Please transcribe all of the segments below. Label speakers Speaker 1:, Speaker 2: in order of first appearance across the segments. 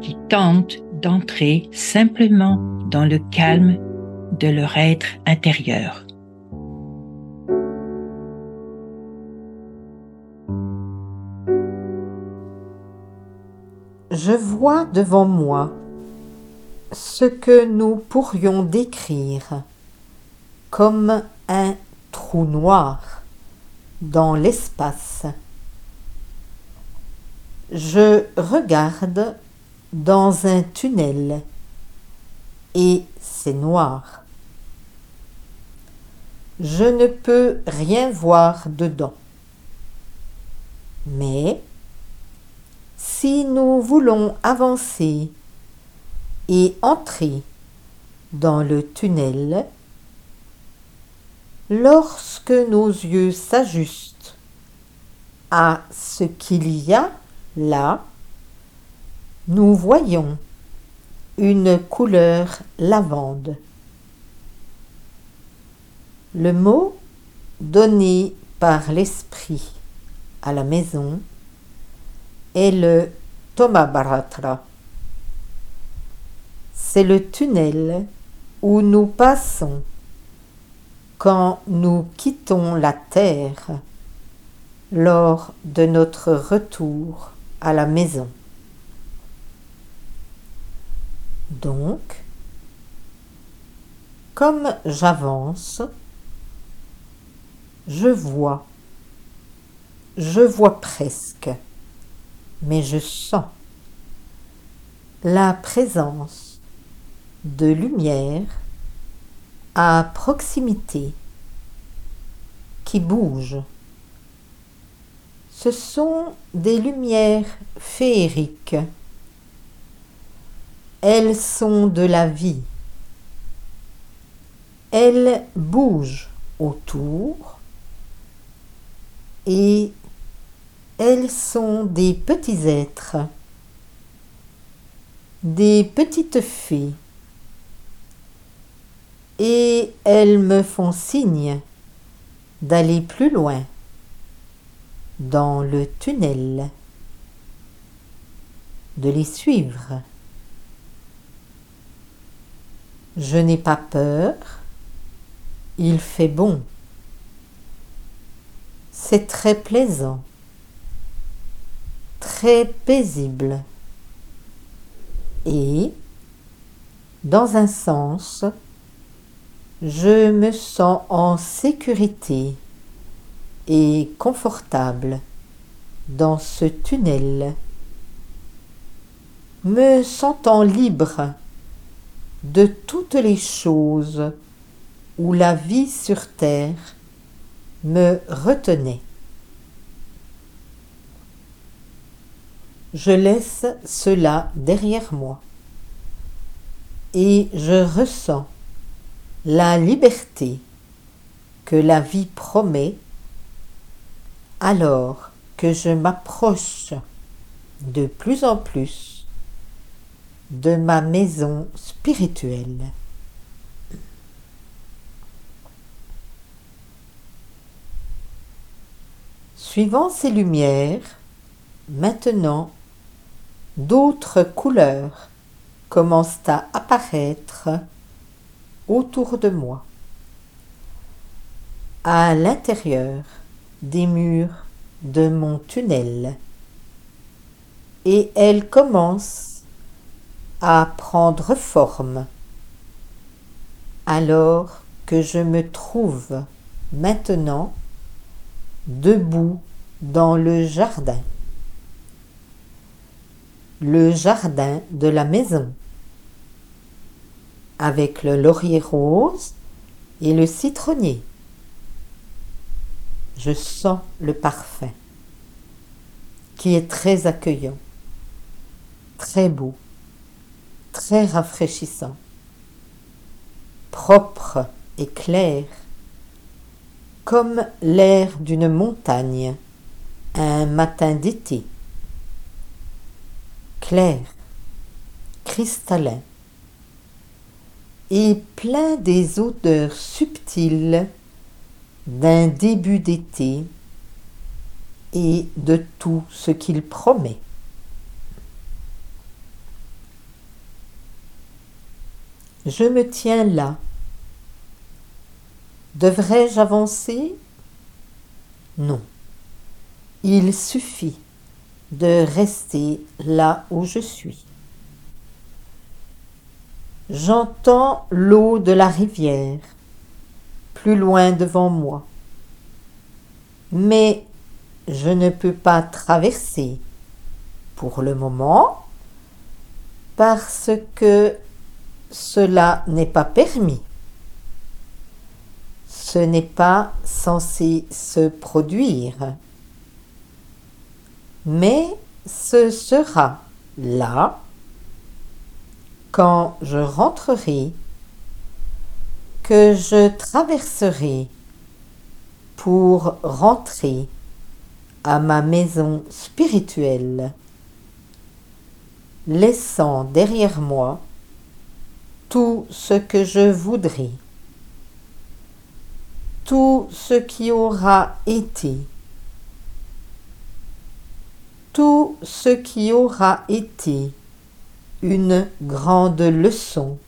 Speaker 1: qui tentent d'entrer simplement dans le calme de leur être intérieur.
Speaker 2: Je vois devant moi ce que nous pourrions décrire comme un trou noir dans l'espace. Je regarde dans un tunnel et c'est noir. Je ne peux rien voir dedans. Mais si nous voulons avancer et entrer dans le tunnel, lorsque nos yeux s'ajustent à ce qu'il y a là, nous voyons une couleur lavande. Le mot donné par l'esprit à la maison est le Tomabaratra. C'est le tunnel où nous passons quand nous quittons la terre lors de notre retour à la maison. Donc, comme j'avance, je vois, je vois presque, mais je sens la présence de lumière à proximité qui bouge. Ce sont des lumières féeriques elles sont de la vie. Elles bougent autour et elles sont des petits êtres, des petites fées. Et elles me font signe d'aller plus loin dans le tunnel, de les suivre. Je n'ai pas peur. Il fait bon. C'est très plaisant. Très paisible. Et, dans un sens, je me sens en sécurité et confortable dans ce tunnel, me sentant libre de toutes les choses où la vie sur terre me retenait. Je laisse cela derrière moi et je ressens la liberté que la vie promet alors que je m'approche de plus en plus de ma maison spirituelle. Suivant ces lumières, maintenant, d'autres couleurs commencent à apparaître autour de moi, à l'intérieur des murs de mon tunnel, et elles commencent à prendre forme. Alors que je me trouve maintenant debout dans le jardin. Le jardin de la maison, avec le laurier rose et le citronnier. Je sens le parfum, qui est très accueillant très beau, très rafraîchissant, propre et clair, comme l'air d'une montagne un matin d'été, clair, cristallin, et plein des odeurs subtiles d'un début d'été et de tout ce qu'il promet. Je me tiens là. Devrais-je avancer? Non. Il suffit de rester là où je suis. J'entends l'eau de la rivière plus loin devant moi. Mais je ne peux pas traverser pour le moment parce que cela n'est pas permis. Ce n'est pas censé se produire. Mais ce sera là quand je rentrerai que je traverserai pour rentrer à ma maison spirituelle, laissant derrière moi tout ce que je voudrais, tout ce qui aura été, tout ce qui aura été une grande leçon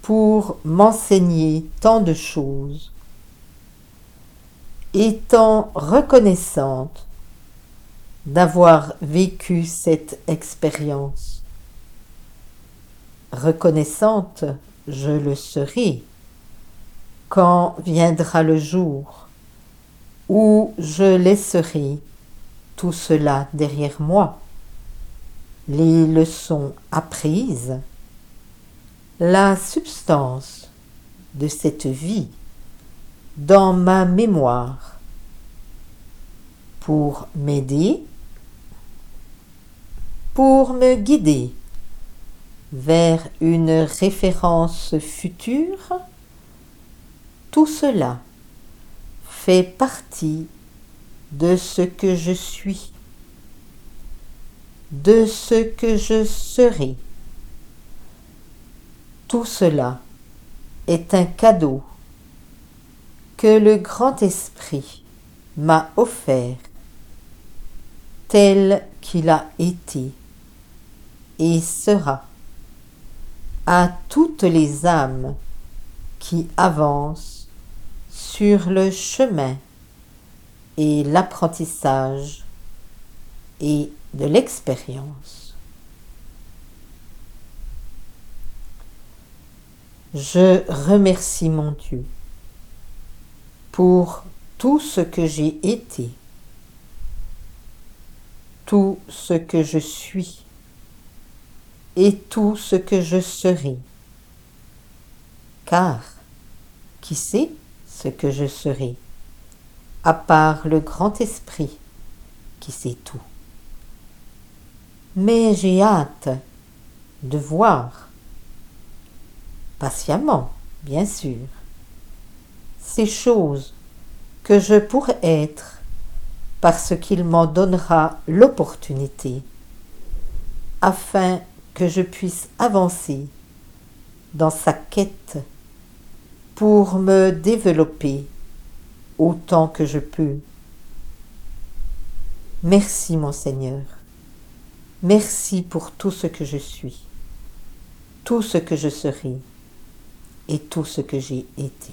Speaker 2: pour m'enseigner tant de choses, étant reconnaissante d'avoir vécu cette expérience. Reconnaissante, je le serai. Quand viendra le jour où je laisserai tout cela derrière moi, les leçons apprises, la substance de cette vie dans ma mémoire pour m'aider, pour me guider vers une référence future, tout cela fait partie de ce que je suis, de ce que je serai. Tout cela est un cadeau que le grand esprit m'a offert tel qu'il a été et sera à toutes les âmes qui avancent sur le chemin et l'apprentissage et de l'expérience. Je remercie mon Dieu pour tout ce que j'ai été, tout ce que je suis et tout ce que je serai. Car qui sait ce que je serai à part le grand esprit qui sait tout. Mais j'ai hâte de voir, patiemment, bien sûr, ces choses que je pourrais être parce qu'il m'en donnera l'opportunité, afin que je puisse avancer dans sa quête pour me développer autant que je peux. Merci mon Seigneur. Merci pour tout ce que je suis, tout ce que je serai et tout ce que j'ai été.